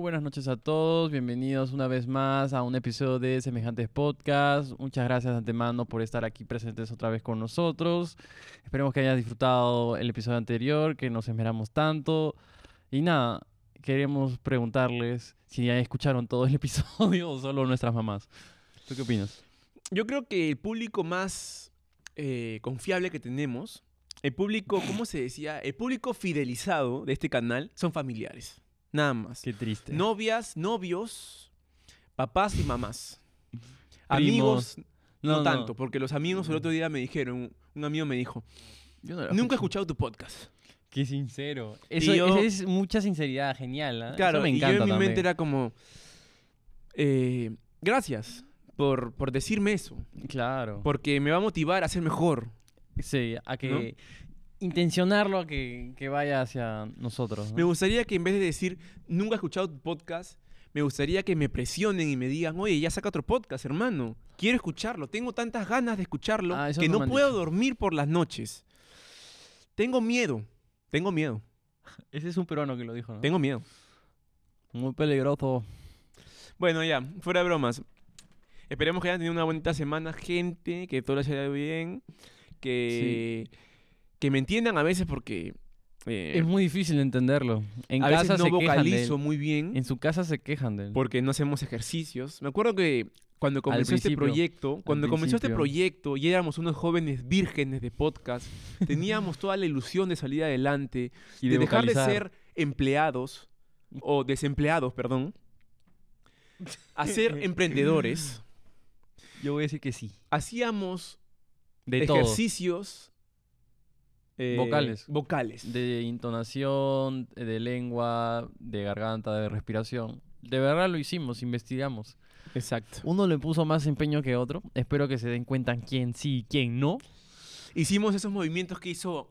Buenas noches a todos, bienvenidos una vez más a un episodio de Semejantes Podcast. Muchas gracias de antemano por estar aquí presentes otra vez con nosotros. Esperemos que hayan disfrutado el episodio anterior, que nos esmeramos tanto. Y nada, queremos preguntarles si ya escucharon todo el episodio o solo nuestras mamás. ¿Tú qué opinas? Yo creo que el público más eh, confiable que tenemos, el público, ¿cómo se decía? El público fidelizado de este canal son familiares. Nada más. Qué triste. Novias, novios, papás y mamás. Amigos, no, tanto, porque los amigos el otro día me dijeron, un amigo me dijo, Yo no lo nunca he escuchado tu podcast. Qué sincero. Eso, yo- eso es mucha sinceridad, genial. ¿ah? Claro, Eso me y yo en mi también. mente era como, eh, gracias por, por decirme eso, Claro. porque me va a motivar a ser mejor. Sí, a que intencionarlo a que, que vaya hacia nosotros. ¿no? Me gustaría que en vez de decir, nunca he escuchado tu podcast, me gustaría que me presionen y me digan, oye, ya saca otro podcast, hermano. Quiero escucharlo. Tengo tantas ganas de escucharlo Ah, que no puedo dormir por las noches. Tengo miedo. Tengo miedo. Ese es un peruano que lo dijo, ¿no? Tengo miedo. Muy peligroso. Bueno, ya, fuera de bromas. Esperemos que hayan tenido una bonita semana, gente, que todo les haya ido bien, que, que me entiendan a veces porque eh, Es muy difícil entenderlo. En a casa veces no se vocalizo muy bien. En su casa se quejan de él. porque no hacemos ejercicios. Me acuerdo que cuando comenzó este proyecto, cuando comenzó este proyecto y éramos unos jóvenes vírgenes de podcast, teníamos toda la ilusión de salir adelante, Y de, de dejar de ser empleados o desempleados, perdón, a ser emprendedores. Yo voy a decir que sí. Hacíamos De ejercicios eh, Vocales. vocales. De intonación, de lengua, de garganta, de respiración. De verdad lo hicimos, investigamos. Exacto. Uno le puso más empeño que otro. Espero que se den cuenta quién sí y quién no. Hicimos esos movimientos que hizo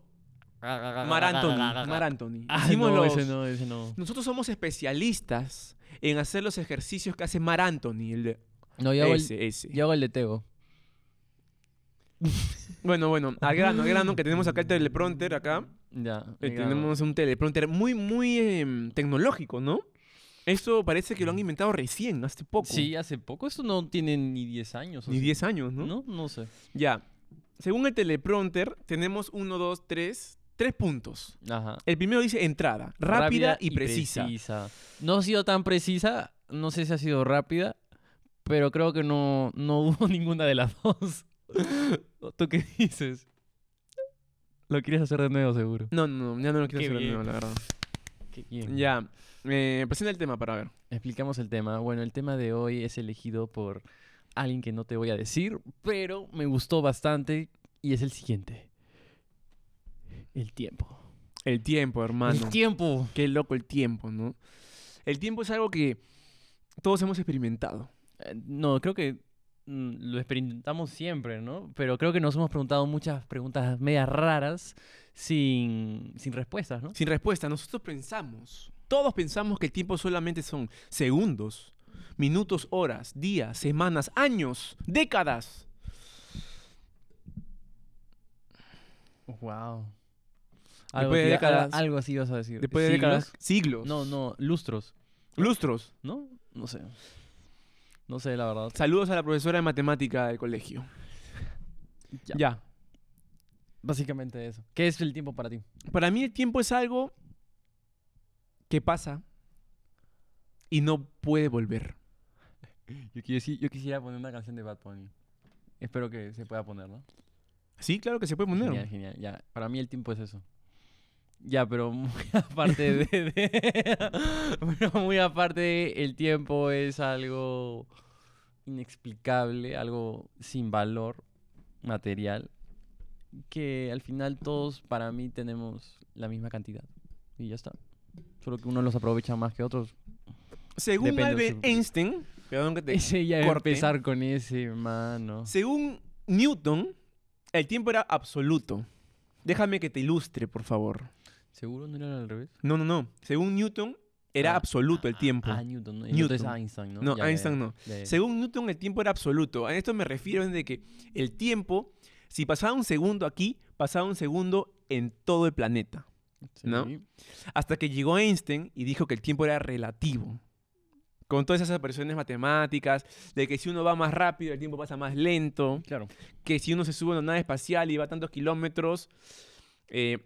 Mar Anthony. Mar Anthony. Ah, Hicimos no, los, ese no, ese no. Nosotros somos especialistas en hacer los ejercicios que hace Mar Anthony. El de... No, yo hago, el, ese, ese. yo hago el de Tego. Bueno, bueno, al grano, al grano, que tenemos acá el teleprompter acá. Ya. Eh, tenemos un teleprompter muy, muy em, tecnológico, ¿no? Esto parece que lo han inventado recién, hace poco. Sí, hace poco. Esto no tiene ni 10 años. ¿o Ni sí? 10 años, ¿no? ¿No? No sé. Ya. Según el teleprompter, tenemos uno, dos, tres, tres puntos. Ajá. El primero dice entrada, rápida, y, precisa. No ha sido tan precisa, no sé si ha sido rápida, pero creo que no, no hubo ninguna de las dos. ¿Tú qué dices? Lo quieres hacer de nuevo, seguro. No, no, no, ya no lo quiero Qué hacer de bien. nuevo, la verdad. Qué bien. Ya. Eh, presenta el tema para ver. Explicamos el tema. Bueno, el tema de hoy es elegido por alguien que no te voy a decir, pero me gustó bastante y es el siguiente. El tiempo. El tiempo, hermano. El tiempo. Qué loco el tiempo, ¿no? El tiempo es algo que todos hemos experimentado. Eh, No, creo que lo experimentamos siempre, ¿no? Pero creo que nos hemos preguntado muchas preguntas medias raras sin, sin respuestas, ¿no? Sin respuesta, nosotros pensamos, todos pensamos que el tiempo solamente son segundos, minutos, horas, días, semanas, años, décadas. Wow. Después Algo, de décadas- algo así vas a decir. Después de décadas, siglos, No, no, lustros, lustros. ¿no? No sé. No sé, la verdad. Saludos a la profesora de matemática del colegio. Ya. ya. Básicamente eso. ¿Qué es el tiempo para ti? Para mí el tiempo es algo que pasa y no puede volver. Yo quisiera poner una canción de Bad Bunny. Espero que se pueda poner, ¿no? Sí, claro que se puede poner. Genial, genial. Ya, para mí el tiempo es eso. Ya, pero muy aparte de, de- pero muy aparte, el tiempo es algo inexplicable, algo sin valor material, que al final todos para mí tenemos la misma cantidad. Y ya está. Solo que unos los aprovecha más que otros. Según Depende Albert Einstein, perdón que te Ese ya corte. empezar con ese, mano. Según Newton, el tiempo era absoluto. Déjame que te ilustre, por favor. ¿Seguro no era al revés? No, no, no. Según Newton, era Ah, absoluto el tiempo. Ah, Newton, ¿no? Otro es Newton. Einstein, ¿no? No, Ya, Einstein ya. no. Ya. Según Newton, el tiempo era absoluto. A esto me refiero de que el tiempo, si pasaba un segundo aquí, pasaba un segundo en todo el planeta. ¿no? Hasta que llegó Einstein y dijo que el tiempo era relativo. con todas esas operaciones matemáticas, de que si uno va más rápido, el tiempo pasa más lento, Claro. que si uno se sube a una nave espacial y va tantos kilómetros, eh,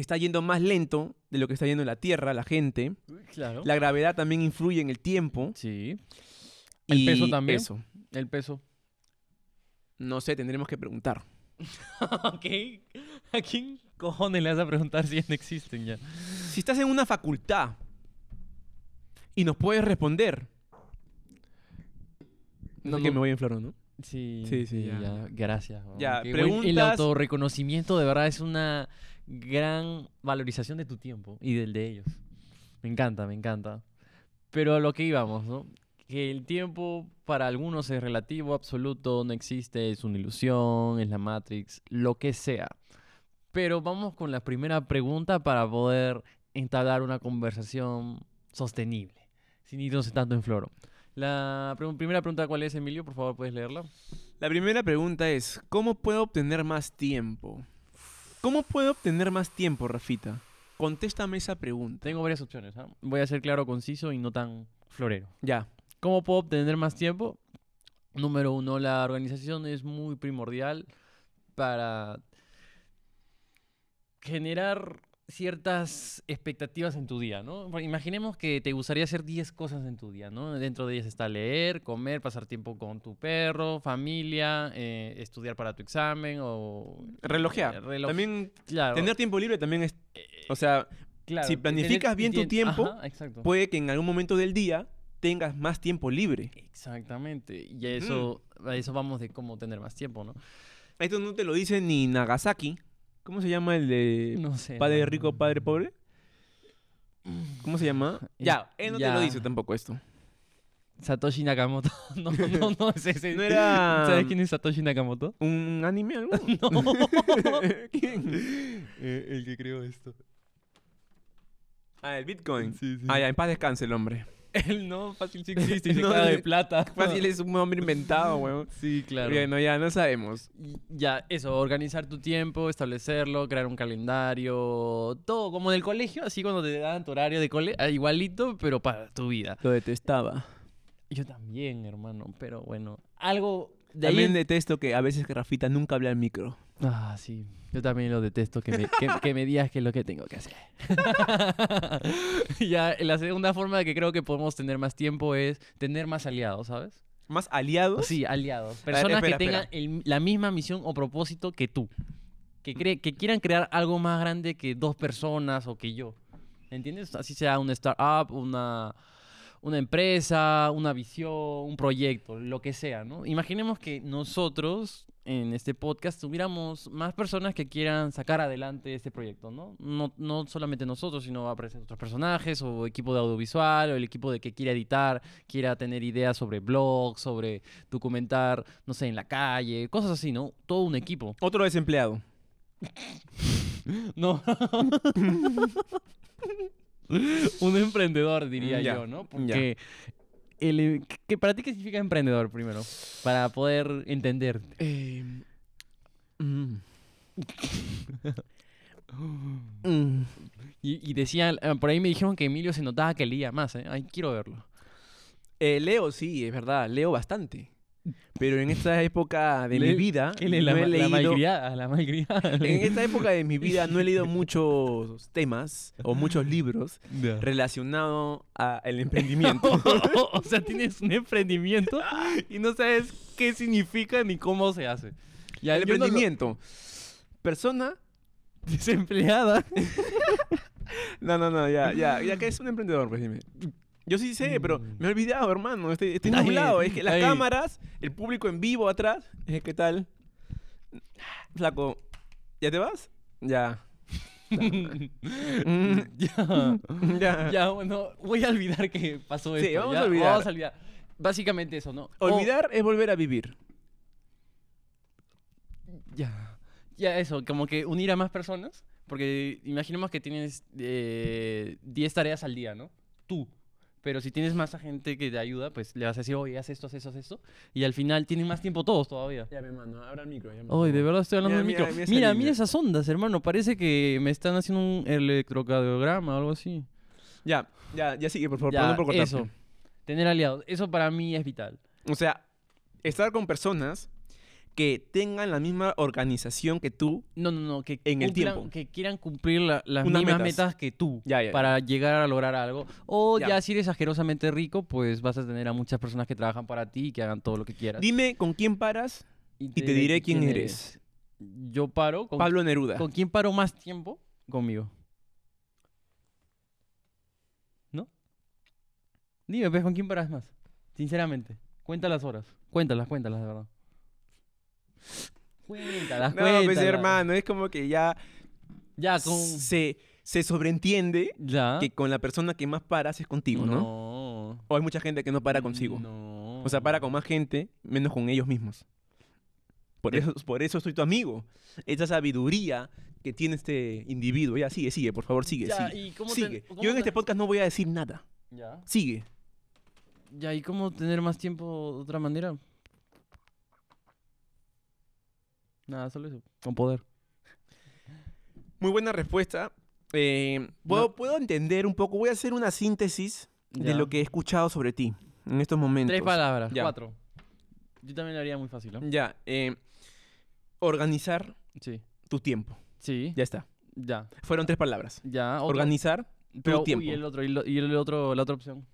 está yendo más lento de lo que está yendo la Tierra, la gente. Claro. La gravedad también influye en el tiempo. Sí. El peso también. Eso. El peso. No sé, tendremos que preguntar. ok. ¿A quién cojones le vas a preguntar si ya no existen ya? Si estás en una facultad y nos puedes responder. No, No, que no. me voy en flor, ¿no? Sí, Sí, sí, ya. ya. Gracias. Ya, buen- El preguntas- autorreconocimiento de verdad es una gran valorización de tu tiempo y del de ellos. Me encanta, me encanta. Pero a lo que íbamos, ¿no? Que el tiempo para algunos es relativo, absoluto, no existe, es una ilusión, es la Matrix, lo que sea. Pero vamos con la primera pregunta para poder entablar una conversación sostenible, sin irnos tanto en floro. La pre- primera pregunta, ¿cuál es, Emilio? Por favor, ¿puedes leerla? La primera pregunta es, ¿cómo puedo obtener más tiempo? ¿Cómo puedo obtener más tiempo, Rafita? Contéstame esa pregunta. Tengo varias opciones. ¿ah? Voy a ser claro, conciso y no tan florero. Ya. ¿Cómo puedo obtener más tiempo? Número uno, la organización es muy primordial para generar ciertas expectativas en tu día, ¿no? Imaginemos que te gustaría hacer 10 cosas en tu día, ¿no? Dentro de ellas está leer, comer, pasar tiempo con tu perro, familia, eh, estudiar para tu examen o... Relojear. eh, reloj- También Claro, tener tiempo libre también es... O sea, claro, si tener- planificas bien tu tiempo, Ajá, puede que en algún momento del día tengas más tiempo libre. Exactamente. Y a eso, a eso vamos de cómo tener más tiempo, ¿no? Esto no te lo dice ni Nagasaki. ¿Cómo se llama el de No sé. padre no. rico, padre pobre? ¿Cómo se llama? Eh, Ya, él no te lo dice tampoco esto. Satoshi Nakamoto. No, no, no es ese. No era- ¿Sabes quién es Satoshi Nakamoto? ¿Un anime algo? No. ¿Quién? el que creó esto. Ah, el Bitcoin. Sí, sí. Ah, ya, en paz descanse el hombre. Él no, fácil sí existe y se No, caga de plata. Fácil es un hombre inventado, weón. Sí, claro. Bueno, ya no sabemos. Ya, eso, organizar tu tiempo, establecerlo, crear un calendario, todo como en el colegio, así cuando te dan tu horario de cole, ah, igualito, pero para tu vida. Lo detestaba. Yo también, hermano, pero bueno, algo de. También detesto que a veces que Rafita nunca habla al micro. Ah, sí, yo también lo detesto, que me, que, que me digas qué es lo que tengo que hacer. ya, la segunda forma de que creo que podemos tener más tiempo es tener más aliados, ¿sabes? ¿Más aliados? Sí, aliados. ver, Personas espera, que tengan el- la misma misión o propósito que tú. Que, cre- que quieran crear algo más grande que dos personas o que yo. ¿Entiendes? Así sea una startup, una, una empresa, una visión, un proyecto, lo que sea, ¿no? Imaginemos que nosotros en este podcast tuviéramos más personas que quieran sacar adelante este proyecto, ¿no? No, no solamente nosotros, sino aparecen otros personajes o equipo de audiovisual o el equipo de que quiera editar, quiera tener ideas sobre blogs, sobre documentar, no sé, en la calle, cosas así, ¿no? Todo un equipo. Otro desempleado. No. un emprendedor, diría Ya, yo, ¿no? Porque el, eh, ¿qué- ¿para ti qué significa emprendedor primero? Para poder entender. Eh, mm. Mm. Y, y decían, eh, por ahí me dijeron que Emilio se notaba que leía más, ¿eh? Ay, quiero verlo. Eh, leo, sí, es verdad, leo bastante. Pero en esta época de mi Lee- vida, no La, he ma- la leído... malcriada, la malcriada. En esta época de mi vida no he leído muchos temas o muchos libros Ya. relacionados al emprendimiento. o sea, tienes un emprendimiento y no sabes qué significa ni cómo se hace. Ya, el yo no lo- emprendimiento. Persona... desempleada. No, no, no, ya, ya, ya que es un emprendedor, pues dime. Yo sí sé, pero Mm. me he olvidado, hermano. Está bien, nublado. Es que las cámaras, el público en vivo atrás. Es ¿Qué tal? Flaco, ¿ya te vas? Ya. Mm, ya. ya. Ya, bueno, voy a olvidar que pasó Sí, esto. vamos ¿ya? a olvidar. Vamos a olvidar. Básicamente eso, ¿no? O- Olvidar es volver a vivir. ya. Ya, eso, como que unir a más personas. Porque imaginemos que tienes eh, 10 tareas al día, ¿no? Tú. Pero si tienes más gente que te ayuda, pues le vas a decir, oye, haz esto, haz esto, haz esto. Y al final tienen más tiempo todos todavía. Ya, mi hermano, abra el micro. Ya, Ay, de verdad estoy hablando Mira, del micro. mira Mira, mira esas ondas, hermano. Parece que me están haciendo un electrocardiograma o algo así. Ya, ya, ya sigue, por favor. Ya, por cortarte. eso. Tener aliados. Eso para mí es vital. O sea, estar con personas que tengan la misma organización que tú. No, no, no. Que, En el tiempo. que quieran cumplir la- las Unas mismas metas. metas. que tú. Ya, ya, ya. Para llegar a lograr algo. O Ya. ya. si eres asquerosamente rico, pues vas a tener a muchas personas que trabajan para ti y que hagan todo lo que quieras. Dime con quién paras. y te diré quién eres. Yo paro con Pablo Neruda. ¿Con quién paro más tiempo? Conmigo. ¿No? Dime, pues, ¿con quién paras más? Sinceramente. Cuenta las horas. Cuéntalas, cuéntalas, de verdad. Cuéntalas, No, pues hermano, es como que ya Ya, con... se, se sobreentiende Ya. que con la persona que más paras es contigo, ¿no? No. O hay mucha gente que no para consigo. No. O sea, para con más gente, menos con ellos mismos. Por eso, por eso soy tu amigo. Esa sabiduría que tiene este individuo. Ya, sigue, sigue, por favor, sigue, Ya, sigue. ¿y cómo te- sigue. cómo Yo en te- este podcast no voy a decir nada. Ya. Sigue. Ya, ¿y cómo tener más tiempo de otra manera? Nada, solo eso. Con poder. Muy buena respuesta. Eh, ¿puedo, No. puedo entender un poco. Voy a hacer una síntesis de lo que he escuchado sobre ti en estos momentos. Tres palabras, Ya. cuatro. Yo también lo haría muy fácil, ¿no? Ya. eh, organizar Sí. tu tiempo. Sí. Ya está. Ya. Fueron tres palabras. Ya. otro. Organizar tu Pero, uy, tiempo. y el otro, y, lo- y el otro, la otra opción.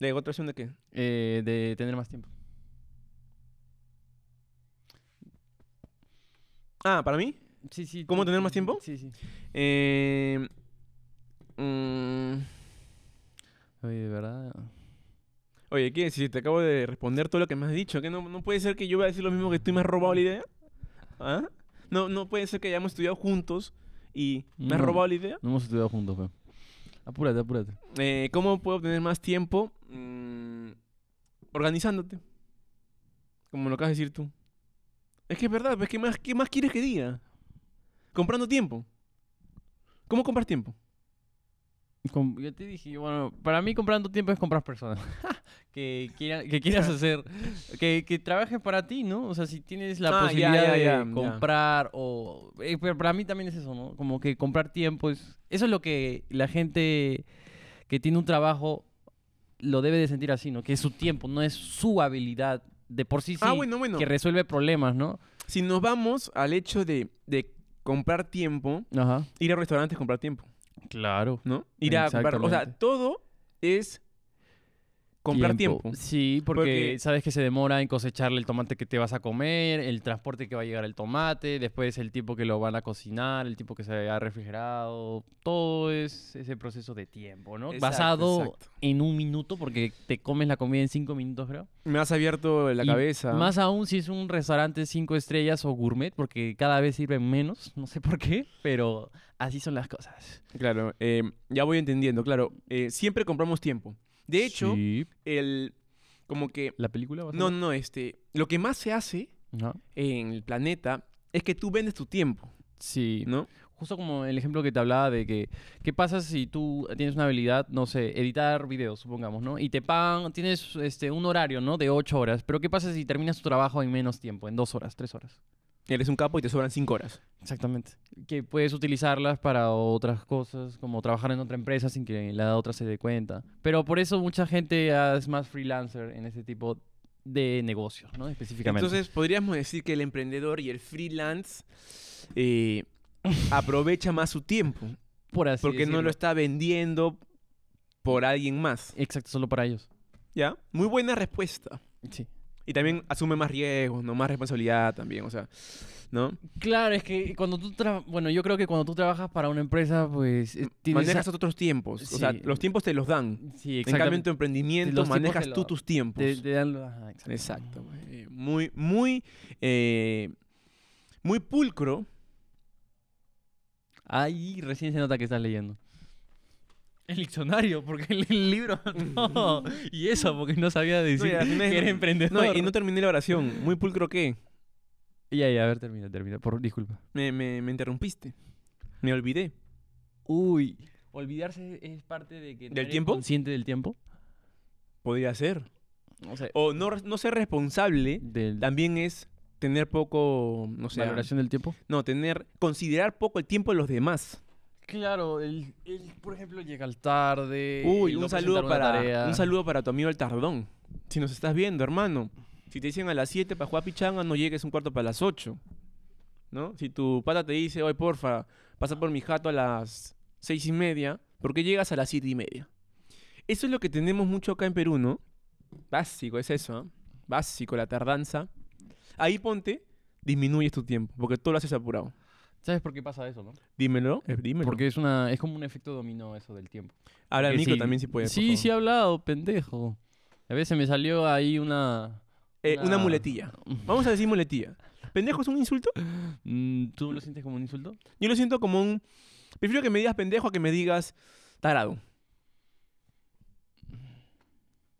¿De otra opción de qué? Eh, de tener más tiempo. Ah, ¿para mí? Sí, sí. ¿Cómo tú- tener más tiempo? Sí, sí. Eh, mm, Oye, de verdad. oye, ¿qué? Si te acabo de responder todo lo que me has dicho, ¿qué no, no puede ser que yo vaya a decir lo mismo que tú y me has robado la idea? ¿Ah? No, no puede ser que hayamos estudiado juntos y me has No. robado la idea. No hemos estudiado juntos, fe. Apúrate, apúrate. Eh, ¿Cómo puedo obtener más tiempo? Mm, organizándote. Como lo acabas de decir tú. Es que es verdad, pues, ¿qué más, ¿qué más quieres que diga? Comprando tiempo. ¿Cómo compras tiempo? Com- yo te dije, bueno, para mí comprando tiempo es comprar personas. que, quieran, que quieras hacer, que, que trabajen para ti, ¿no? O sea, si tienes la Ah, posibilidad ya, de ya. comprar o... eh, pero para mí también es eso, ¿no? Como que comprar tiempo es... Eso es lo que la gente que tiene un trabajo lo debe de sentir así, ¿no? Que es su tiempo, no es su habilidad. De por sí sí, ah, bueno, bueno. que resuelve problemas, ¿no? Si nos vamos al hecho de, de comprar tiempo, Ajá. ir a restaurantes comprar tiempo, Claro. ¿no? Ir a comprar, o sea, todo es comprar tiempo. Sí, porque, Porque- sabes que se demora en cosecharle el tomate que te vas a comer, el transporte que va a llegar el tomate, después el tiempo que lo van a cocinar, el tiempo que se ha refrigerado. Todo es ese proceso de tiempo, ¿no? Exacto, Basado exacto. en un minuto, porque te comes la comida en cinco minutos, creo. Me has abierto la Y cabeza. Más aún si es un restaurante cinco estrellas o gourmet, porque cada vez sirven menos, no sé por qué, pero así son las cosas. Claro, eh, ya voy entendiendo, claro. eh, siempre compramos tiempo. De hecho, Sí. el como que ¿La película? vas a no, no, este, lo que más se hace Ajá. en el planeta es que tú vendes tu tiempo, Sí. ¿no? Justo como el ejemplo que te hablaba de que, ¿qué pasa si tú tienes una habilidad, no sé, editar videos, supongamos, ¿no? Y te pagan, tienes este, un horario, ¿no? De ocho horas, pero ¿qué pasa si terminas tu trabajo en menos tiempo, en dos horas, tres horas? Eres un capo y te sobran cinco horas. Exactamente. Que puedes utilizarlas para otras cosas, como trabajar en otra empresa sin que la otra se dé cuenta. Pero por eso mucha gente es más freelancer en ese tipo de negocios, ¿no? Específicamente. Entonces, podríamos decir que el emprendedor y el freelance eh, aprovecha más su tiempo, por así porque no lo está vendiendo por alguien más. Exacto, solo para ellos. ¿Ya? Muy buena respuesta. Sí. Y también asume más riesgos, ¿no? Más responsabilidad también, o sea, ¿no? Claro, es que cuando tú tra- bueno, yo creo que cuando tú trabajas para una empresa, pues eh, tienes Manejas a- otros tiempos. O sea, los tiempos te los dan. Sí, En cambio, en tu emprendimiento manejas tú lo- tus tiempos. Te- te dan ajá, exacto. Exacto. güey. Muy, muy, eh, muy pulcro. Ahí recién se nota que estás leyendo. El diccionario, porque el, el libro no. Y eso, porque no sabía decir al final- que era No, emprendedor. y no terminé la oración. Muy pulcro qué. Ya, ya, a ver, termina, termina. Por, disculpa. Me, me, me interrumpiste. Me olvidé. Uy. Olvidarse es parte de que no ¿Del tiempo? consciente del tiempo. Podría ser. O sea, O no, no ser responsable del, también es tener poco, no sé, valoración del tiempo. no, tener, considerar poco el tiempo de los demás. Claro, él, él, por ejemplo, llega al tarde. Uy, un saludo, para, tarea. un saludo para tu amigo el Tardón. Si nos estás viendo, hermano. Si te dicen a las 7 para jugar pichanga, no llegues un cuarto para las 8. ¿No? Si tu pata te dice, oye, porfa, pasa por mi jato a las 6 y media, ¿por qué llegas a las 7 y media? Eso es lo que tenemos mucho acá en Perú, ¿no? Básico, es eso, ¿ah? Básico, la tardanza. Ahí ponte, disminuyes tu tiempo, porque tú lo haces apurado. ¿Sabes por qué pasa eso, no? Dímelo, eh, dímelo. Porque es una es como un efecto dominó eso del tiempo. Habla el micro sí- también si puedes. por Sí, sí he hablado, pendejo. A veces me salió ahí una... Eh, una una- muletilla. Vamos a decir muletilla. ¿Pendejo es un insulto? Mm, ¿Tú lo sientes como un insulto? Yo lo siento como un... Prefiero que me digas pendejo a que me digas tarado.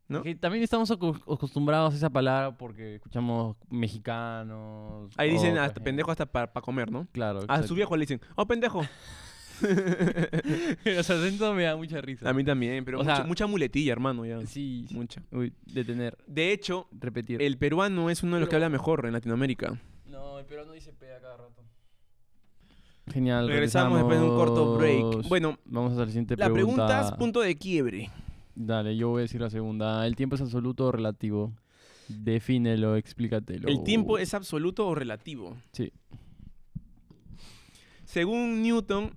¿No? Que también estamos acostumbrados a esa palabra porque escuchamos mexicanos. Ahí dicen hasta pendejo hasta para comer, ¿no? Claro. A su viejo le dicen, oh, pendejo. Los acentos me da mucha risa. A mí también, pero O mucha, sea- mucha muletilla, hermano, ya. Sí. Mucha. Uy, detener, De hecho, repetir. el peruano es uno de los que habla mejor en Latinoamérica. No, el peruano dice P a cada rato. Genial. Regresamos después de un corto break. Bueno, Vamos a hacer la siguiente la pregunta. pregunta es punto de quiebre. Dale, yo voy a decir la segunda. ¿El tiempo es absoluto o relativo? Defínelo, explícatelo. ¿El tiempo es absoluto o relativo? Sí. Según Newton,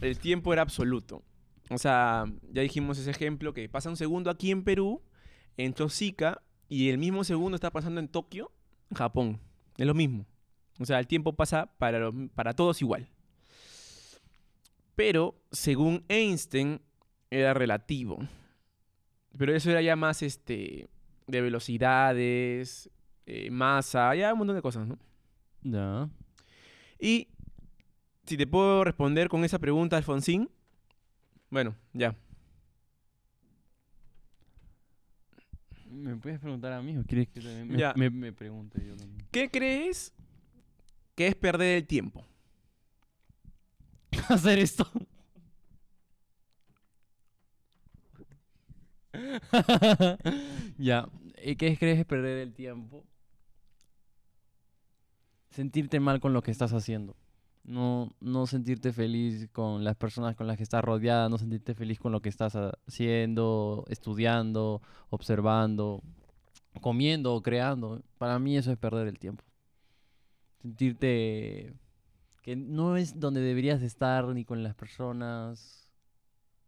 el tiempo era absoluto. O sea, ya dijimos ese ejemplo que pasa un segundo aquí en Perú, en Chosica, y el mismo segundo está pasando en Tokio, Japón. Es lo mismo. O sea, el tiempo pasa para, para todos igual. Pero, según Einstein, era relativo. Pero eso era ya más este de velocidades, eh, masa, ya un montón de cosas, ¿no? Ya. Y si te puedo responder con esa pregunta, Alfonsín, bueno, ya. ¿Me puedes preguntar a mí o quieres que también me, Ya. me- me pregunte yo también? ¿Qué crees que es perder el tiempo? hacer esto. ya. ¿Y qué crees es perder el tiempo? Sentirte mal con lo que estás haciendo. No, no sentirte feliz con las personas con las que estás rodeada, no sentirte feliz con lo que estás haciendo, estudiando, observando, comiendo o creando. Para mí eso es perder el tiempo. Sentirte que no es donde deberías de estar ni con las personas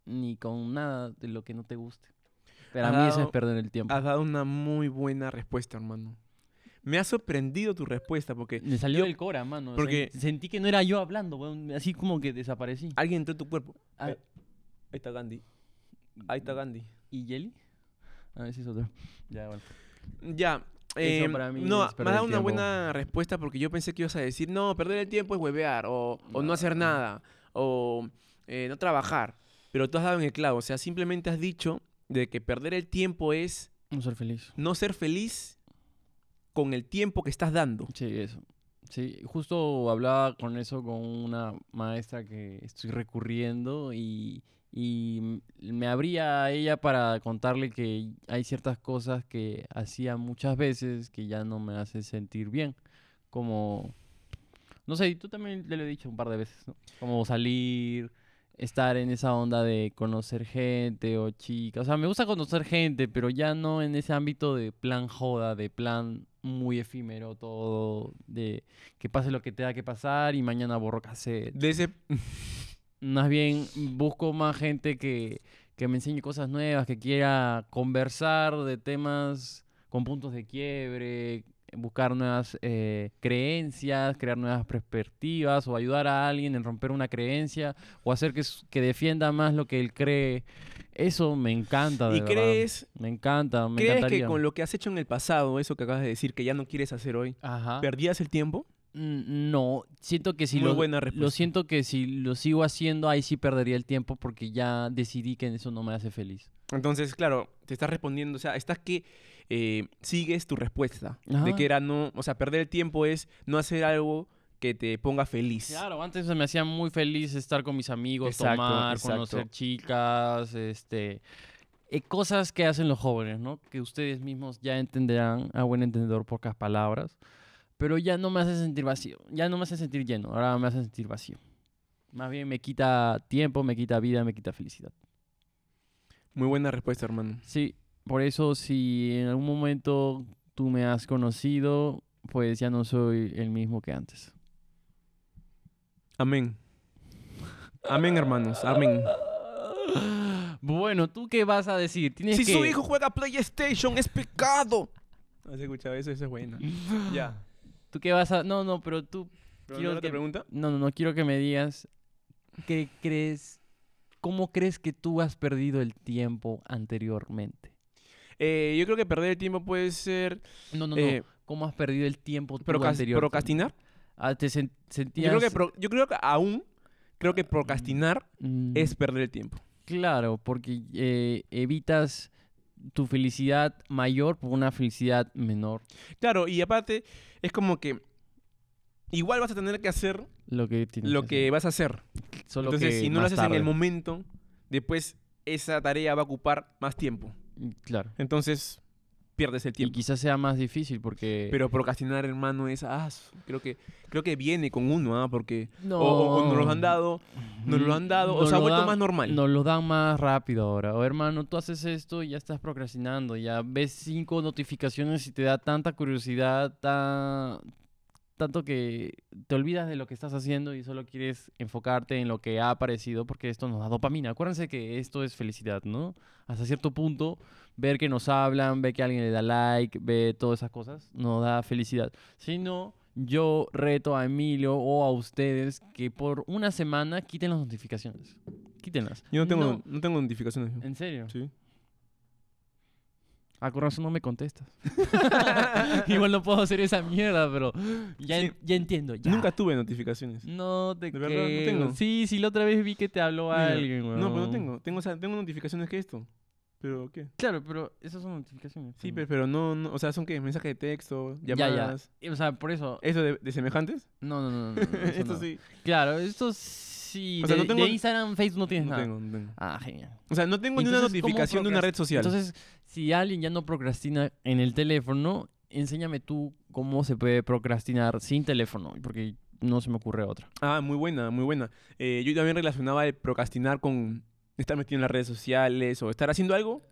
ni con nada de lo que no te guste. Para Has mí eso es dado- perder el tiempo. Has dado una muy buena respuesta, hermano. Me ha sorprendido tu respuesta porque Me salió yo- del cora, mano. porque- sentí que no era yo hablando, weón, así como que desaparecí. alguien entró en tu cuerpo. Ah, Ahí, ahí está Gandhi. Ahí está Gandhi. ¿Y Jelly? Ah, ese es otro. Ya, bueno. Ya. Eso eh, para mí no, me has dado una buena respuesta porque yo pensé que ibas a decir, no, perder el tiempo es huevear, o, o no hacer No. nada, o eh, no trabajar. Pero tú has dado en el clavo, o sea, simplemente has dicho de que perder el tiempo es No ser feliz. no ser feliz con el tiempo que estás dando. Sí, eso. Sí, justo hablaba con eso con una maestra que estoy recurriendo y, y me abría a ella para contarle que hay ciertas cosas que hacía muchas veces que ya no me hace sentir bien. Como, no sé, tú también te lo he dicho un par de veces, ¿no? Como salir, estar en esa onda de conocer gente o chicas. O sea, me gusta conocer gente, pero ya no en ese ámbito de plan joda, de plan muy efímero todo, de que pase lo que tenga que pasar y mañana borro cassette. De ese... Más bien busco más gente que, que me enseñe cosas nuevas, que quiera conversar de temas con puntos de quiebre, buscar nuevas eh, creencias, crear nuevas perspectivas o ayudar a alguien en romper una creencia o hacer que, que defienda más lo que él cree. Eso me encanta. De ¿Y verdad. crees, Me encanta, me crees que con lo que has hecho en el pasado, eso que acabas de decir que ya no quieres hacer hoy, Ajá. perdías el tiempo? Mm, No, siento que si Muy lo, buena lo siento que si lo sigo haciendo, ahí sí perdería el tiempo porque ya decidí que eso no me hace feliz. Entonces, claro, te estás respondiendo, o sea, estás que eh, sigues tu respuesta. De que era no, o sea, perder el tiempo es no hacer algo que te ponga feliz. Claro, antes me hacía muy feliz estar con mis amigos, Exacto, tomar, exacto. conocer chicas, este, eh, cosas que hacen los jóvenes, ¿no? Que ustedes mismos ya entenderán a buen entendedor pocas palabras, pero ya no me hace sentir vacío, ya no me hace sentir lleno, ahora me hace sentir vacío. Más bien me quita tiempo, me quita vida, me quita felicidad. Muy buena respuesta, hermano. Sí, por eso si en algún momento tú me has conocido, pues ya no soy el mismo que antes. Amén. Amén, hermanos. Amén. Bueno, ¿tú qué vas a decir? Tienes Si que... su hijo juega PlayStation, es pecado. ¿Has escuchado eso? Eso es buena. Ya. ¿Tú qué vas a...? No, no, pero tú... ¿Pero Quiero no que- pregunta? No, no, no, quiero que me digas qué crees... ¿Cómo crees que tú has perdido el tiempo anteriormente? Eh, yo creo que perder el tiempo puede ser No, no, eh, no. ¿Cómo has perdido el tiempo tú anterior? procrastinar. Ah, ¿Te sen- Yo sentías...? creo, que pro- yo creo que aún creo que procrastinar Mm, es perder el tiempo. Claro, porque eh, evitas tu felicidad mayor por una felicidad menor. Claro, y aparte es como que igual vas a tener que hacer Lo que lo vas a hacer. Solo Entonces, que si no lo haces en el momento, después esa tarea va a ocupar más tiempo. Mm, Claro. Entonces, pierdes el Y tiempo. quizás sea más difícil porque... Pero procrastinar, hermano, es ah, creo que creo que viene con uno, ¿ah? Porque no, o, o- o nos los han dado, nos lo han dado, o se ha lo vuelto dan- más normal. Nos lo dan más rápido ahora. O hermano, tú haces esto y ya estás procrastinando. Ya ves cinco notificaciones y te da tanta curiosidad, ta- tanto que te olvidas de lo que estás haciendo y solo quieres enfocarte en lo que ha aparecido porque esto nos da dopamina. Acuérdense que esto es felicidad, ¿no? Hasta cierto punto, ver que nos hablan, ver que alguien le da like, ver todas esas cosas, nos da felicidad. Si no, yo reto a Emilio o a ustedes que por una semana quiten las notificaciones. Quítenlas. Yo no tengo, no. tengo notificaciones. ¿En serio? Sí. A corazón no me contestas. Igual no puedo hacer esa mierda, pero ya, Sí. en- ya entiendo. ya. Nunca tuve notificaciones. No te ¿De verdad? No tengo. Sí, sí, la otra vez vi que te habló Mira, alguien, No, pero no weón. tengo. Tengo, o sea, tengo notificaciones que esto. ¿Pero qué? Claro, pero esas son notificaciones. Sí, pero- pero, pero no, no, o sea, son qué, mensajes de texto, Ya, ya. llamadas. Y, O sea, por eso. ¿Eso de, de semejantes? No, no, no. no, Esto no. sí. Claro, esto sí. O sea, de, no tengo- de Instagram, Facebook no tienes No nada. tengo, no tengo. Ah, genial. O sea, no tengo ni una Entonces, ¿cómo notificación de una red social. Entonces, si alguien ya no procrastina en el teléfono, enséñame tú cómo se puede procrastinar sin teléfono, porque no se me ocurre otra. Ah, muy buena, muy buena. Eh, yo también relacionaba el procrastinar con estar metido en las redes sociales o estar haciendo algo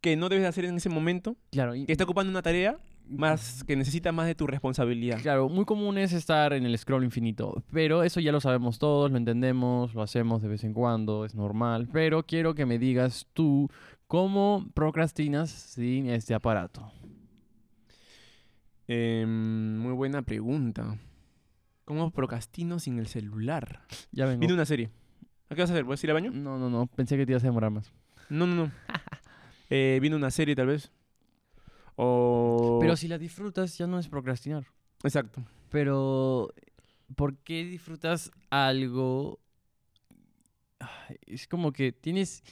que no debes hacer en ese momento, Claro, y- que está ocupando una tarea más que necesita más de tu responsabilidad. Claro, muy común es estar en el scroll infinito, pero eso ya lo sabemos todos, lo entendemos, lo hacemos de vez en cuando, es normal, pero quiero que me digas tú cómo procrastinas sin este aparato. Em, muy buena pregunta. ¿Cómo procrastino sin el celular? Ya vengo. Viene una serie. ¿A qué vas a hacer? ¿Puedes ir al baño? No, no, no, pensé que te ibas a demorar más. No, no, no. eh, viene una serie tal vez. O... Pero si la disfrutas ya no es procrastinar. Exacto. Pero, ¿por qué disfrutas algo? Es como que tienes,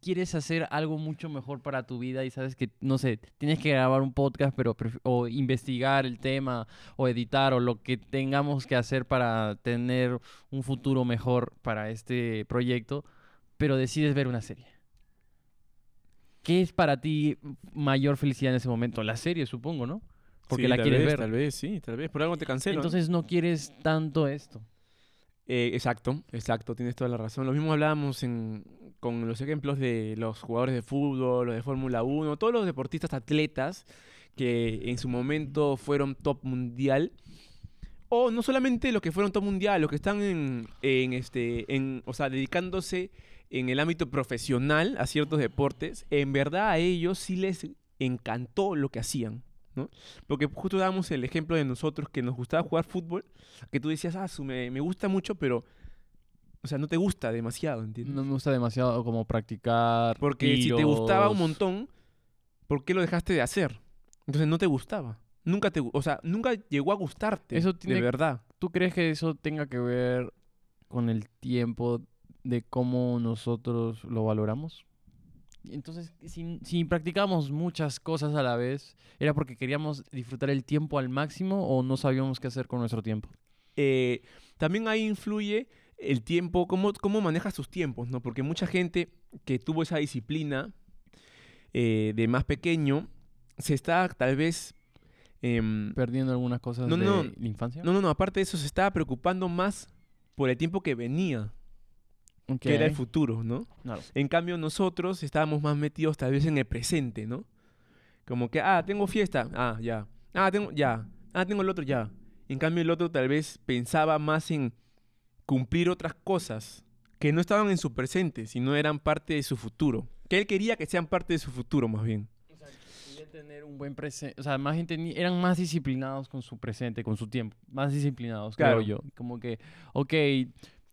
quieres hacer algo mucho mejor para tu vida y sabes que, no sé, tienes que grabar un podcast, pero o investigar el tema, o editar, o lo que tengamos que hacer para tener un futuro mejor para este proyecto, pero decides ver una serie. ¿Qué es para ti mayor felicidad en ese momento? La serie, supongo, ¿no? Porque Sí, la quieres vez, ver. Tal vez, sí, tal vez. Por algo te cancelo. ¿no? Entonces no quieres tanto esto. Eh, exacto, exacto, tienes toda la razón. Lo mismo hablábamos en, con los ejemplos de los jugadores de fútbol, los de Fórmula 1, todos los deportistas atletas que en su momento fueron top mundial. O no solamente los que fueron top mundial, los que están en, este, o sea, dedicándose en el ámbito profesional a ciertos deportes, en verdad a ellos sí les encantó lo que hacían. ¿No? Porque justo dábamos el ejemplo de nosotros que nos gustaba jugar fútbol, que tú decías, ah, su, me, me gusta mucho, pero, o sea, no te gusta demasiado, ¿entiendes? No me gusta demasiado como practicar. Porque si te gustaba un montón, ¿por qué lo dejaste de hacer? Entonces no te gustaba. Nunca te, o sea, nunca llegó a gustarte. Eso tiene- de verdad. ¿Tú crees que eso tenga que ver con el tiempo de cómo nosotros lo valoramos? Entonces, si, si practicamos muchas cosas a la vez, ¿era porque queríamos disfrutar el tiempo al máximo o no sabíamos qué hacer con nuestro tiempo? Eh, también ahí influye el tiempo, cómo, cómo manejas tus tiempos, ¿no? Porque mucha gente que tuvo esa disciplina eh, de más pequeño, se está tal vez... em, Perdiendo algunas cosas No, de no. la infancia. no, no, no, aparte de eso, se estaba preocupando más por el tiempo que venía, que era el futuro, ¿no? claro. En cambio, nosotros estábamos más metidos tal vez en el presente, ¿no? Como que, ah, tengo fiesta, ah, ya. Ah, tengo, ya. Ah, tengo el otro, ya. En cambio, el otro tal vez pensaba más en cumplir otras cosas que no estaban en su presente, sino eran parte de su futuro. Que él quería que sean parte de su futuro, más bien. Quería tener un buen presente, o sea, más gente eran más disciplinados con su presente, con su tiempo, más disciplinados, Claro. creo yo. Como que, ok,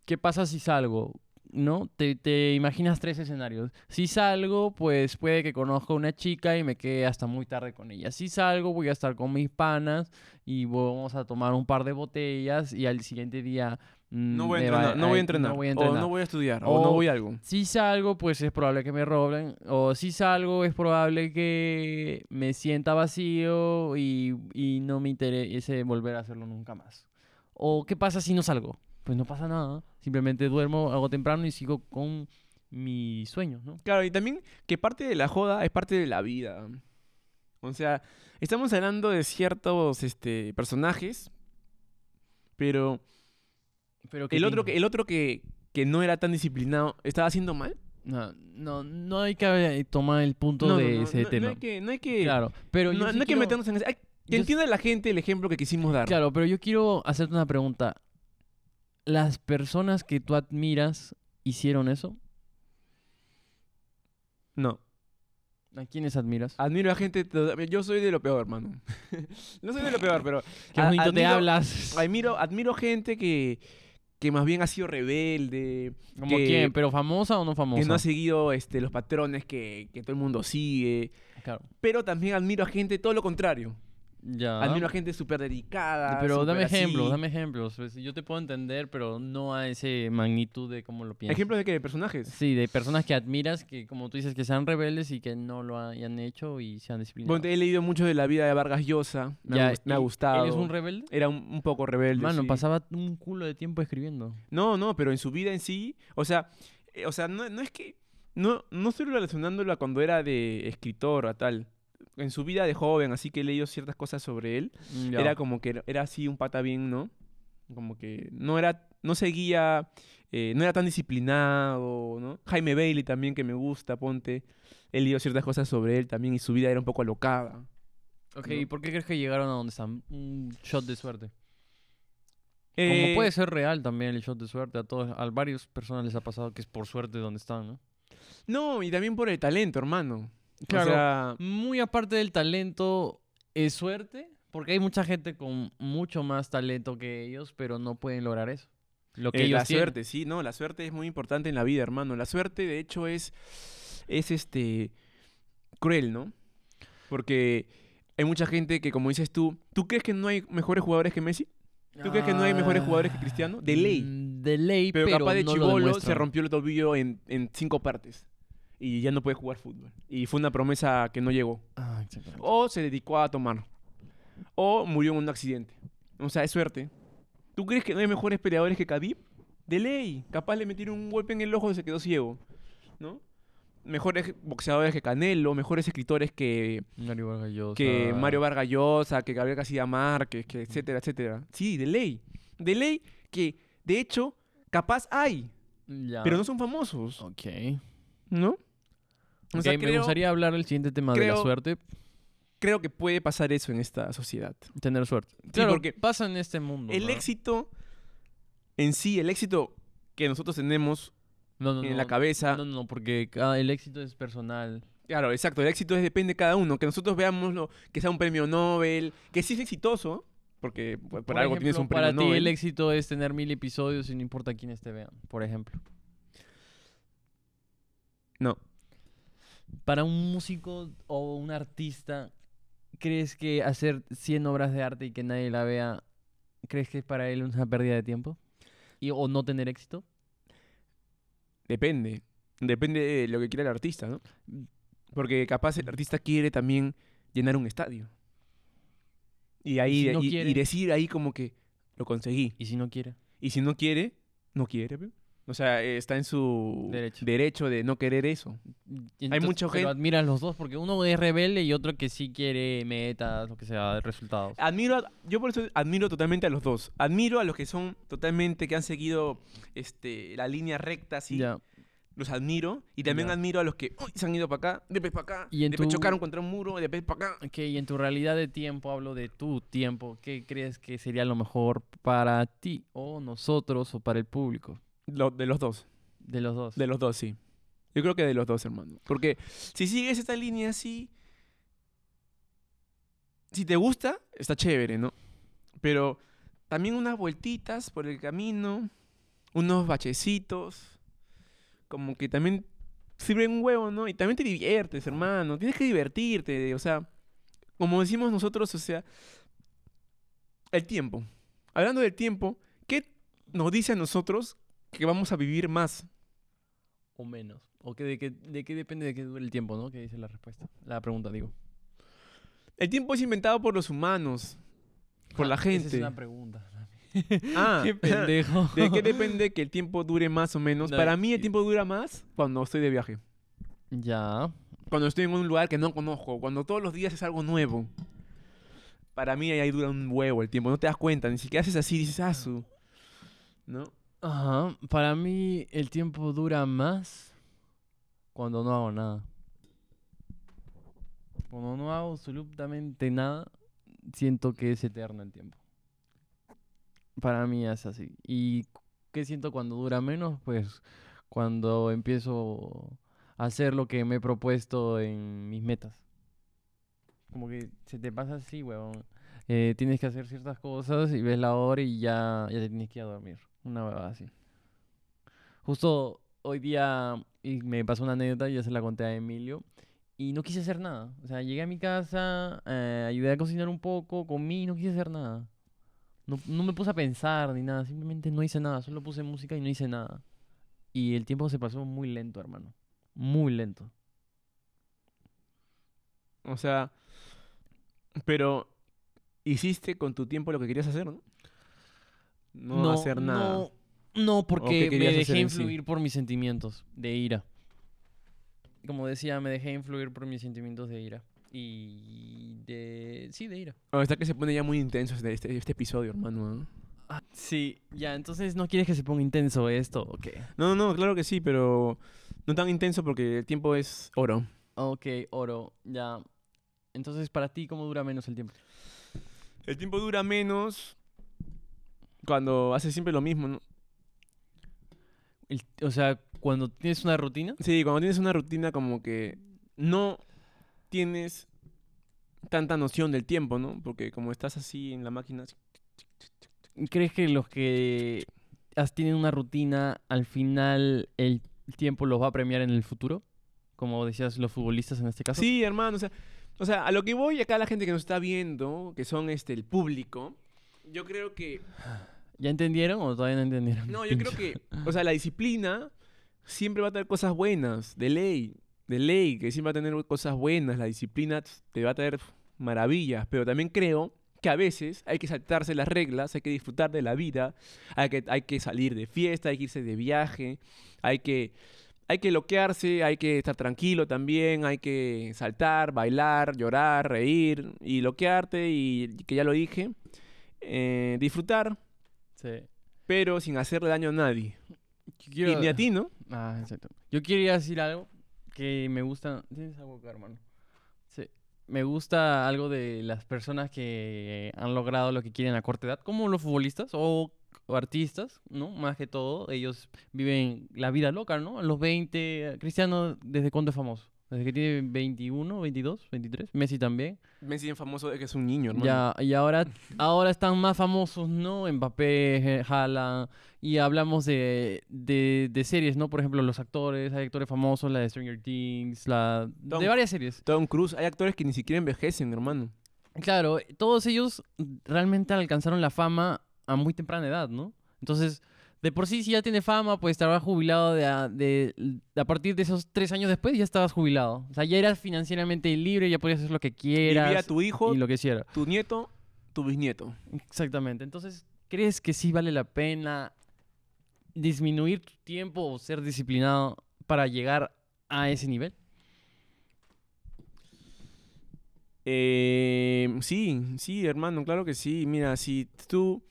¿qué pasa si salgo? ¿No? Te, te imaginas tres escenarios. Si salgo, pues puede que conozca a una chica y me quede hasta muy tarde con ella. Si salgo, voy a estar con mis panas y vamos a tomar un par de botellas y al siguiente día... mm, No voy a va- entrenar, no voy a entrenar. No voy a O no voy a estudiar, o, no O- voy a algo. Si salgo, pues es probable que me roben. O si salgo, es probable que me sienta vacío y, y no me interese volver a hacerlo nunca más. O qué pasa si no salgo. Pues no pasa nada. Simplemente duermo, hago temprano y sigo con mi sueño, ¿no? Claro, y también que parte de la joda es parte de la vida. O sea, estamos hablando de ciertos este, personajes, pero Pero el otro, que, el otro que, que no era tan disciplinado estaba haciendo mal. No, no, no hay que eh, tomar el punto No, de no, ese no, tema. no hay que, no hay que, Claro, pero no, sí hay que meternos en ese. que yo entienda la gente el ejemplo que quisimos dar. Claro, pero yo quiero hacerte una pregunta. ¿Las personas que tú admiras hicieron eso? No. ¿A quiénes admiras? Admiro a gente. Yo soy de lo peor, hermano. no soy de lo peor, pero. Qué bonito te admiro- hablas. Admiro, admiro gente que, que más bien ha sido rebelde. ¿Como quién? ¿Pero famosa o no famosa? Que no ha seguido este, los patrones que, que todo el mundo sigue. Claro. Pero también admiro a gente todo lo contrario. Ya. Admiro a gente súper dedicada. pero dame así. ejemplos, dame ejemplos. Pues, Yo te puedo entender, pero no a ese magnitud de cómo lo piensas. ¿Ejemplos de qué? ¿De personajes? Sí, de personas que admiras, que como tú dices, que sean rebeldes y que no lo hayan hecho y sean disciplinados. Bueno, he leído mucho de la vida de Vargas Llosa. Me, ha, Ya, gust- me ha ¿y gustado. ¿Él es un rebelde? Era un, un poco rebelde. Mano, sí. pasaba un culo de tiempo escribiendo. No, no, pero en su vida en sí. O sea, eh, o sea no, no es que. No, no estoy relacionándolo a cuando era de escritor o tal. En su vida de joven, así que he leído ciertas cosas sobre él. Ya. Era como que era- así un pata bien, ¿no? Como que no era, no seguía, eh, no era tan disciplinado, ¿no? Jaime Bailey también que me gusta, ponte. He leído ciertas cosas sobre él también y su vida era un poco alocada. Ok, ¿no? ¿y por qué crees que llegaron a donde están? Un shot de suerte. Eh, Como puede ser real también el shot de suerte. A todos, a varias personas les ha pasado que es por suerte donde están, ¿no? No, y también por el talento, hermano. Claro. O sea, Muy aparte del talento, es suerte. Porque hay mucha gente con mucho más talento que ellos, pero no pueden lograr eso. Lo que eh, ellos la tienen. suerte, sí, no, la suerte es muy importante en la vida, hermano. La suerte, de hecho, es, es este, cruel, ¿no? Porque hay mucha gente que, como dices tú, ¿tú crees que no hay mejores jugadores que Messi? ¿Tú crees que no hay mejores jugadores que Cristiano? De ley. Mm, De ley, Pero, pero, capaz de no se rompió el tobillo en, en cinco partes. Y ya no puede jugar fútbol. Y fue una promesa que no llegó. Ah. O se dedicó a tomar. O murió en un accidente. O sea, es suerte. ¿Tú crees que no hay mejores peleadores que Khabib? De ley. Capaz le metieron un golpe en el ojo y se quedó ciego. ¿No? Mejores boxeadores que Canelo, mejores escritores que, Mario Vargas Llosa. que Mario Vargas Llosa, que Gabriel García Márquez, que etcétera, etcétera. Sí, de ley. De ley que, de hecho, capaz hay, Ya. pero no son famosos. Ok. ¿No? O Ok, sea, me creo, gustaría hablar el siguiente tema de la suerte. creo que puede pasar eso en esta sociedad. Tener suerte. Claro, porque pasa en este mundo. El ¿no? éxito en sí, el éxito que nosotros tenemos No, no, en no, la cabeza. No, no, porque cada- el éxito es personal. Claro, exacto. El éxito es, depende de cada uno. Que nosotros veamos lo, que sea un premio Nobel, que sí es exitoso, porque por, por algo tienes un premio Para ti Nobel. el éxito es tener mil episodios y no importa quiénes te vean, por ejemplo. No. Para un músico o un artista, ¿crees que hacer 100 obras de arte y que nadie la vea, crees que es para él una pérdida de tiempo? Y, ¿O no tener éxito? Depende. Depende de lo que quiera el artista, ¿no? Porque capaz el artista quiere también llenar un estadio. Y ahí si no y- y decir ahí como que lo conseguí. ¿Y si no quiere? Y si no quiere, no quiere. pe. O sea, eh, está en su Derecho. de no querer eso. Hay mucha pero gen- admiras los dos porque uno es rebelde y otro que sí quiere metas, lo que sea, resultados. Admiro, a- yo por eso admiro totalmente a los dos. Admiro a los que son totalmente, que han seguido este, la línea recta, así. Ya. Los admiro. Y también Ya. admiro a los que uy, se han ido para acá, después para acá, Y en después tu- chocaron contra un muro, después para acá. Ok, y en tu realidad de tiempo, hablo de tu tiempo, ¿qué crees que sería lo mejor para ti o nosotros o para el público? Lo- de los dos. De los dos. De los dos, sí. Yo creo que de los dos, hermano. Porque si sigues esta línea así, si te gusta, está chévere, ¿no? Pero también unas vueltitas por el camino, unos bachecitos, como que también sirven un huevo, ¿no? Y también te diviertes, hermano. Tienes que divertirte, o sea, como decimos nosotros, o sea, el tiempo. Hablando del tiempo, ¿qué nos dice a nosotros que vamos a vivir más? O menos. ¿O que de, qué, de qué depende de qué dure el tiempo, no? Que dice la respuesta. La pregunta, digo. El tiempo es inventado por los humanos, por Ah, la Esa gente. es una pregunta. Ah, qué pendejo. ¿De qué depende que el tiempo dure más o menos? No, Para mí el tiempo dura más cuando estoy de viaje. ya. Cuando estoy en un lugar que no conozco. Cuando todos los días es algo nuevo. Para mí ahí dura un huevo el tiempo. No te das cuenta. Ni siquiera haces así. Dices, ah, su. ¿No? Ajá. Para mí el tiempo dura más cuando no hago nada. Cuando no hago absolutamente nada, siento que es eterno el tiempo. Para mí es así. ¿Y qué siento cuando dura menos? Pues cuando empiezo a hacer lo que me he propuesto en mis metas. Como que se te pasa así, huevón. Eh, tienes que hacer ciertas cosas y ves la hora y ya, ya te tienes que ir a dormir. Una huevada así. Justo hoy día y me pasó una anécdota, ya se la conté a Emilio, y no quise hacer nada. O sea, llegué a mi casa, eh, ayudé a cocinar un poco, comí, no quise hacer nada. No, no me puse a pensar ni nada, simplemente no hice nada, solo puse música y no hice nada. Y el tiempo se pasó muy lento, hermano. Muy lento. O sea. Pero. Hiciste con tu tiempo lo que querías hacer, ¿no? No, hacer nada. No, no, porque me dejé sí? influir por mis sentimientos de ira. Como decía, me dejé influir por mis sentimientos de ira. Y de... Sí, de ira. Oh, está que se pone ya muy intenso este, este, este episodio, hermano. ¿no? sí, ya, entonces no quieres que se ponga intenso esto, ok. No, no, claro que sí, pero no tan intenso porque el tiempo es oro. Ok, oro, ya. Entonces, para ti, ¿cómo dura menos el tiempo? El tiempo dura menos cuando haces siempre lo mismo, ¿no? El- o sea, cuando tienes una rutina. Sí, cuando tienes una rutina como que no tienes tanta noción del tiempo, ¿no? Porque como estás así en la máquina, así- ¿Crees que los que as- tienen una rutina, al final el tiempo los va a premiar en el futuro? Como decías, los futbolistas en este caso. Sí, hermano, o sea, o sea, a lo que voy acá la gente que nos está viendo, que son este el público, yo creo que ¿Ya entendieron o todavía no entendieron? no, yo creo que, o sea, la disciplina siempre va a traer cosas buenas, de ley, de ley, que siempre va a tener cosas buenas, la disciplina te va a traer maravillas, pero también creo que a veces hay que saltarse las reglas, hay que disfrutar de la vida, hay que, hay que salir de fiesta, hay que irse de viaje, hay que, hay que loquearse, hay que estar tranquilo también, hay que saltar, bailar, llorar, reír y loquearte y que ya lo dije, eh, disfrutar, Sí. pero sin hacerle daño a nadie. Quiero- Y ni a ti, ¿no? Ah, exacto. Yo quería decir algo que me gusta. ¿Tienes algo acá, hermano? Sí. Me gusta algo de las personas que han logrado lo que quieren a corta edad, como los futbolistas o, o artistas, ¿no? Más que todo, ellos viven la vida loca, ¿no? A los 20, Cristiano, ¿desde cuándo es famoso? Desde que tiene 21, 22, 23. Messi también. Messi es famoso de que es un niño, hermano. Ya, y ahora, ahora están más famosos, ¿no? Mbappé, Haaland, y hablamos de, de, de series, ¿no? Por ejemplo, los actores, hay actores famosos, la de Stranger Things, la Tom- de varias series. Tom Cruise, hay actores que ni siquiera envejecen, hermano. Claro, todos ellos realmente alcanzaron la fama a muy temprana edad, ¿no? Entonces, de por sí, si ya tiene fama, pues estará jubilado de a, de, a partir de esos tres años después, ya estabas jubilado. O sea, ya eras financieramente libre, ya podías hacer lo que quieras. Vivía tu hijo, y lo que hiciera. tu nieto, tu bisnieto. Exactamente. Entonces, ¿crees que sí vale la pena disminuir tu tiempo o ser disciplinado para llegar a ese nivel? Eh, sí, sí, hermano, claro que sí. Mira, si tú...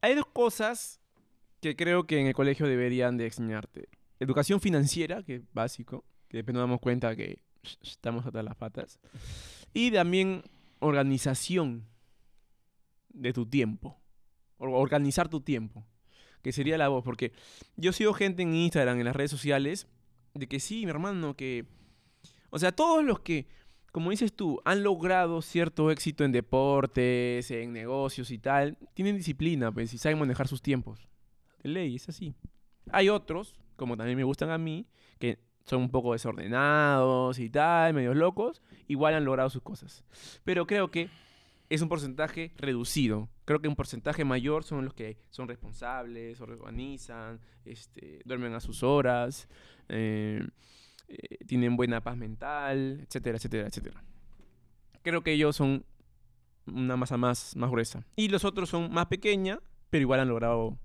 Hay dos cosas que creo que en el colegio deberían de enseñarte. Educación financiera, que es básico, que después nos damos cuenta que estamos atrás las patas. Y también organización de tu tiempo. Or- organizar tu tiempo. Que sería la voz. Porque yo sigo gente en Instagram, en las redes sociales, de que sí, mi hermano, que... O sea, todos los que, como dices tú, han logrado cierto éxito en deportes, en negocios y tal, tienen disciplina, pues, y saben manejar sus tiempos. Ley, es así. Hay otros, como también me gustan a mí, que son un poco desordenados y tal, medios locos, igual han logrado sus cosas. Pero creo que es un porcentaje reducido. Creo que un porcentaje mayor son los que son responsables, organizan, este, duermen a sus horas, eh, eh, tienen buena paz mental, etcétera, etcétera, etcétera. Creo que ellos son una masa más, más gruesa. Y los otros son más pequeña, pero igual han logrado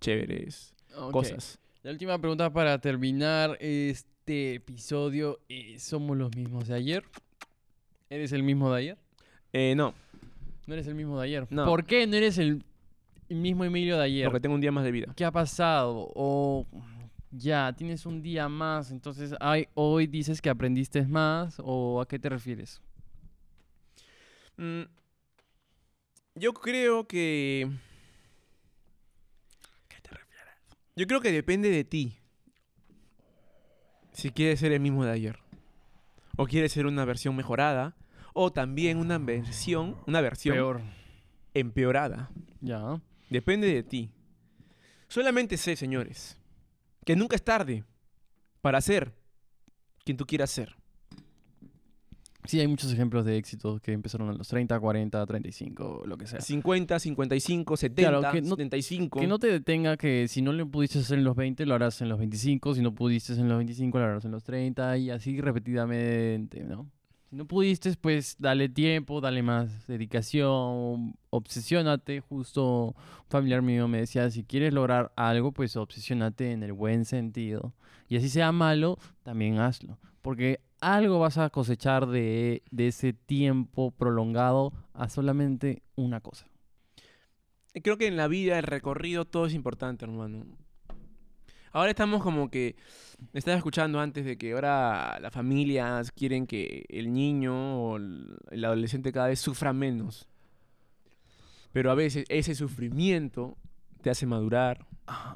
chéveres cosas. La última pregunta para terminar este episodio. eh, ¿Somos los mismos de ayer? ¿Eres el mismo de ayer? Eh, no, No eres el mismo de ayer. No. ¿Por qué no eres el, el mismo Emilio de ayer? porque tengo un día más de vida. ¿Qué ha pasado? O ya, tienes un día más, entonces ay, hoy dices que aprendiste más o a qué te refieres? Mm, yo creo que... Yo creo que depende de ti. Si quieres ser el mismo de ayer. O quieres ser una versión mejorada. O también una versión, una versión Peor. empeorada. Ya. Depende de ti. Solamente sé, señores, que nunca es tarde para ser quien tú quieras ser. Sí, hay muchos ejemplos de éxitos que empezaron a los 30, 40, 35, lo que sea. 50, 55, 70, Claro, que no- 75. Que no te detenga que si no lo pudiste hacer en los 20, lo harás en los 25. Si no pudiste en los 25, lo harás en los 30 y así repetidamente, ¿no? Si no pudiste, pues dale tiempo, dale más dedicación, obsesiónate. Justo un familiar mío me decía, si quieres lograr algo, pues obsesiónate en el buen sentido. Y así sea malo, también hazlo. Porque algo vas a cosechar de, ese tiempo prolongado a solamente una cosa. Creo que en la vida, el recorrido, todo es importante, hermano. Ahora estamos como que... Estaba escuchando antes de que ahora las familias quieren que el niño o el adolescente cada vez sufra menos. Pero a veces ese sufrimiento te hace madurar,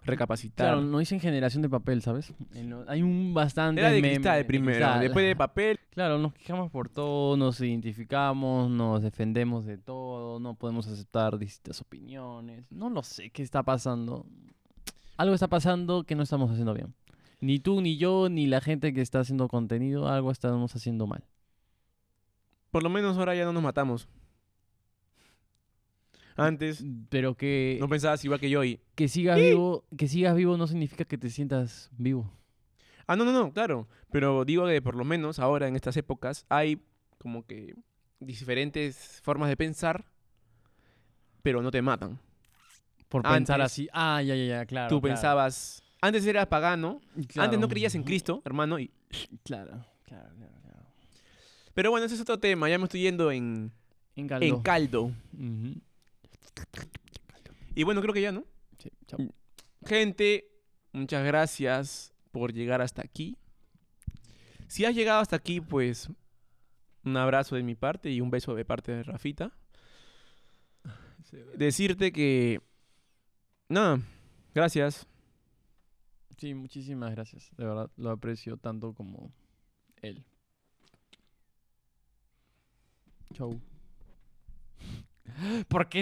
recapacitar. Claro, no dicen generación de papel, ¿sabes? Lo- Hay un bastante Era de meme cristal de cristal. después de papel. Claro, nos quejamos por todo, nos identificamos, nos defendemos de todo, no podemos aceptar distintas opiniones. No lo sé qué está pasando. Algo está pasando que no estamos haciendo bien. Ni tú, ni yo, ni la gente que está haciendo contenido, algo estamos haciendo mal. Por lo menos ahora ya no nos matamos. Antes Pero que, no pensabas igual que yo y... que sigas vivo, que sigas vivo no significa que te sientas vivo. Ah, no, no, no, claro. Pero digo que por lo menos ahora en estas épocas hay como que diferentes formas de pensar, pero no te matan. Por pensar Antes, así. Ah, ya, ya, ya, claro. Tú claro. pensabas... Antes eras pagano, antes no creías en Cristo, hermano. Y... Claro, claro, claro. claro. Pero bueno, ese es otro tema. Ya me estoy yendo en, En caldo. en caldo. Y bueno, creo que ya, ¿no? Sí, chao. Gente, muchas gracias por llegar hasta aquí. Si has llegado hasta aquí, pues un abrazo de mi parte y un beso de parte de Rafita. Decirte que... Nada, gracias. Sí, muchísimas gracias. De verdad, lo aprecio tanto como él. Chau. ¿Por qué